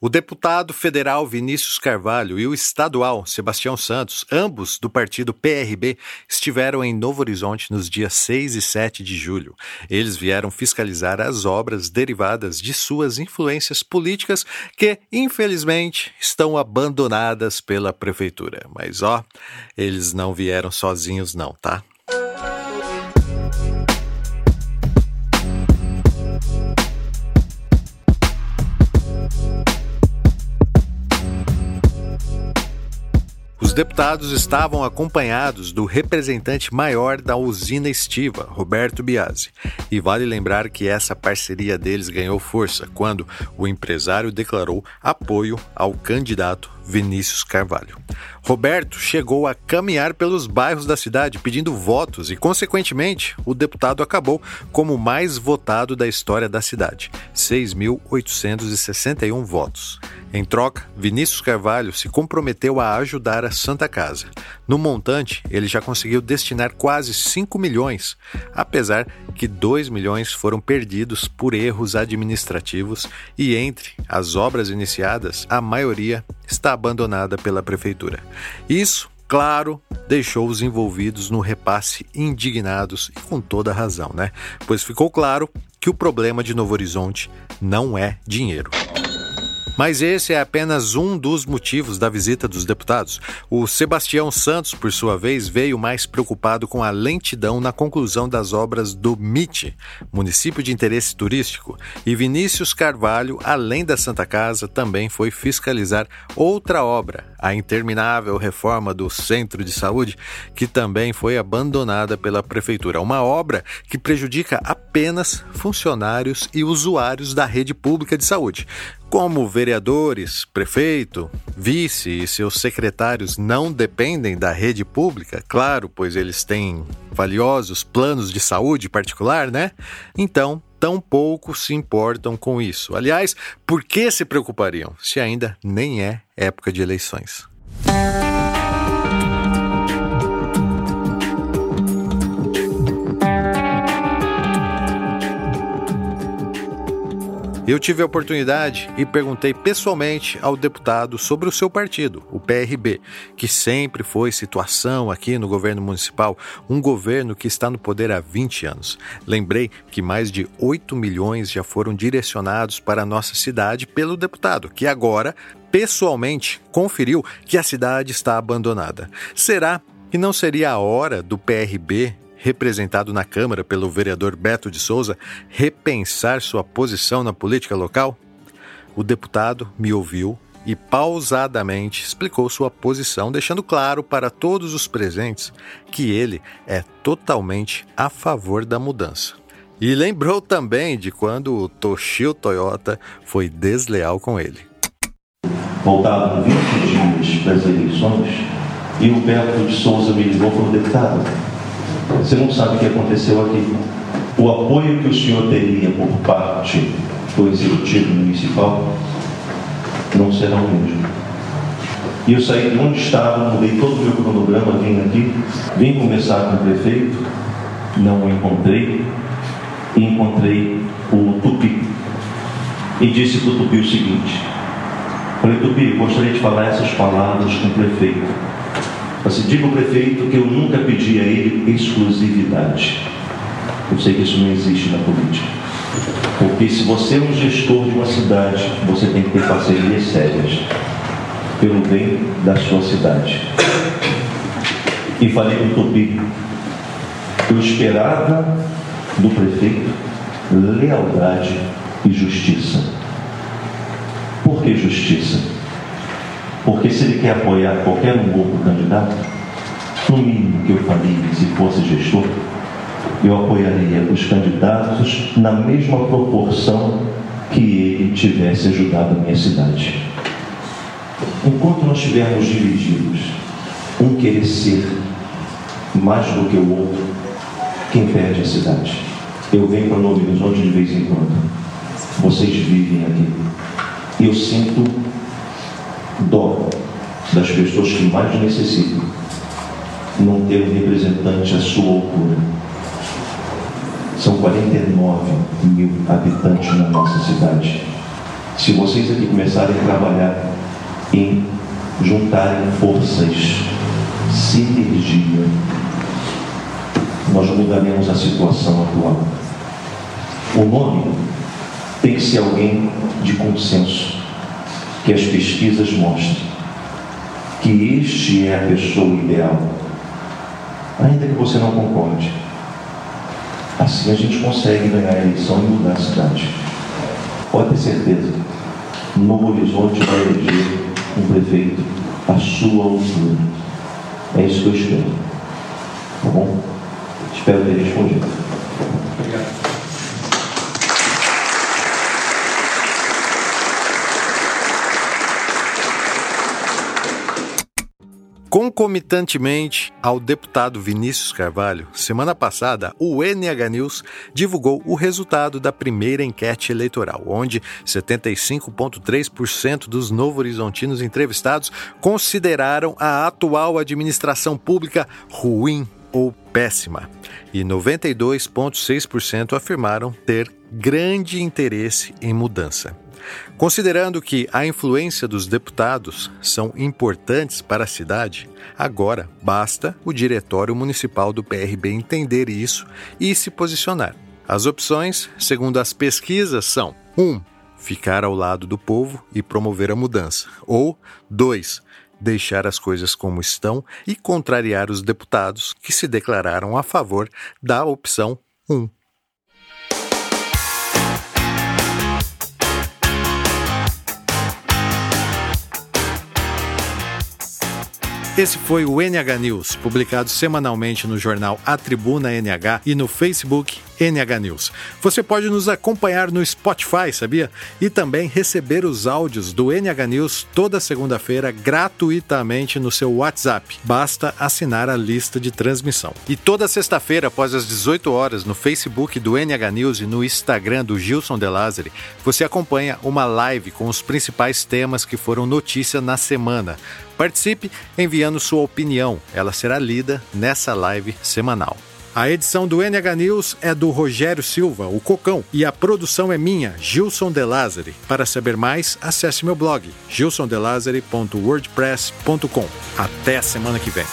O deputado federal Vinícius Carvalho e o estadual Sebastião Santos, ambos do partido PRB, estiveram em Novo Horizonte nos dias 6 e 7 de julho. Eles vieram fiscalizar as obras derivadas de suas influências políticas que, infelizmente, estão abandonadas pela prefeitura. Mas ó, eles não vieram sozinhos não, tá? Deputados estavam acompanhados do representante maior da usina estiva, Roberto Biasi. E vale lembrar que essa parceria deles ganhou força quando o empresário declarou apoio ao candidato Vinícius Carvalho. Roberto chegou a caminhar pelos bairros da cidade pedindo votos e, consequentemente, o deputado acabou como o mais votado da história da cidade, 6.861 votos. Em troca, Vinícius Carvalho se comprometeu a ajudar a Santa Casa. No montante, ele já conseguiu destinar quase 5 milhões, apesar que 2 milhões foram perdidos por erros administrativos e entre as obras iniciadas, a maioria está abandonada pela prefeitura. Isso, claro, deixou os envolvidos no repasse indignados e com toda razão, né? Pois ficou claro que o problema de Novo Horizonte não é dinheiro. Mas esse é apenas um dos motivos da visita dos deputados. O Sebastião Santos, por sua vez, veio mais preocupado com a lentidão na conclusão das obras do MIT, município de interesse turístico, e Vinícius Carvalho, além da Santa Casa, também foi fiscalizar outra obra, a interminável reforma do Centro de Saúde, que também foi abandonada pela prefeitura. Uma obra que prejudica apenas funcionários e usuários da rede pública de saúde. Como vereadores, prefeito, vice e seus secretários não dependem da rede pública, claro, pois eles têm valiosos planos de saúde particular, né? Então, tão pouco se importam com isso. Aliás, por que se preocupariam se ainda nem é época de eleições? Eu tive a oportunidade e perguntei pessoalmente ao deputado sobre o seu partido, o PRB, que sempre foi situação aqui no governo municipal, um governo que está no poder há 20 anos. Lembrei que mais de 8 milhões já foram direcionados para a nossa cidade pelo deputado, que agora pessoalmente conferiu que a cidade está abandonada. Será que não seria a hora do PRB representado na Câmara pelo vereador Beto de Souza, repensar sua posição na política local? O deputado me ouviu e pausadamente explicou sua posição, deixando claro para todos os presentes que ele é totalmente a favor da mudança. E lembrou também de quando o Toshio Toyota foi desleal com ele. Faltavam 20 dias para as eleições e o Beto de Souza me ligou para o deputado você não sabe o que aconteceu aqui. O apoio que o senhor teria por parte do executivo municipal não será o mesmo. E eu saí de onde estava, mudei todo o meu cronograma, vim aqui, vim conversar com o prefeito, não o encontrei, e encontrei o Tupi. E disse para o Tupi o seguinte: Falei, Tupi, gostaria de falar essas palavras com o prefeito Assim, diga ao prefeito que eu nunca pedi a ele exclusividade. Eu sei que isso não existe na política. Porque se você é um gestor de uma cidade, você tem que ter parcerias sérias pelo bem da sua cidade. E falei com o Tupi, eu esperava do prefeito lealdade e justiça. Por que justiça? Porque se ele quer apoiar qualquer um outro candidato, no mínimo que eu faria se fosse gestor, eu apoiaria os candidatos na mesma proporção que ele tivesse ajudado a minha cidade. Enquanto nós estivermos divididos, um querer ser mais do que o outro, quem perde a cidade? Eu venho para Novo Horizonte de vez em quando. Vocês vivem aqui. Eu sinto das pessoas que mais necessitam não ter um representante à sua altura. São 49 mil habitantes na nossa cidade. Se vocês aqui começarem a trabalhar em juntarem forças, sinergia, nós mudaremos a situação atual. O nome tem que ser alguém de consenso, que as pesquisas mostrem que este é a pessoa ideal, ainda que você não concorde. Assim a gente consegue ganhar a eleição e mudar a cidade. Pode ter certeza, Novo Horizonte vai eleger um prefeito à sua altura. É isso que eu espero. Tá bom? Espero ter respondido. Obrigado. Concomitantemente ao deputado Vinícius Carvalho, semana passada o NH News divulgou o resultado da primeira enquete eleitoral, onde 75,3% dos novo-horizontinos entrevistados consideraram a atual administração pública ruim ou péssima, e 92,6% afirmaram ter grande interesse em mudança. Considerando que a influência dos deputados são importantes para a cidade, agora basta o Diretório Municipal do PRB entender isso e se posicionar. As opções, segundo as pesquisas, são: 1. Um, ficar ao lado do povo e promover a mudança, ou 2 deixar as coisas como estão e contrariar os deputados que se declararam a favor da opção 1. Esse foi o NH News, publicado semanalmente no jornal A Tribuna NH e no Facebook NH News. Você pode nos acompanhar no Spotify, sabia? E também receber os áudios do NH News toda segunda-feira gratuitamente no seu WhatsApp. Basta assinar a lista de transmissão. E toda sexta-feira, após as 18 horas, no Facebook do NH News e no Instagram do Gilson De Lázari, você acompanha uma live com os principais temas que foram notícia na semana. Participe enviando sua opinião, ela será lida nessa live semanal. A edição do NH News é do Rogério Silva, o Cocão, e a produção é minha, Gilson De. Para saber mais, acesse meu blog gilsondelazari.wordpress.com. Até a semana que vem.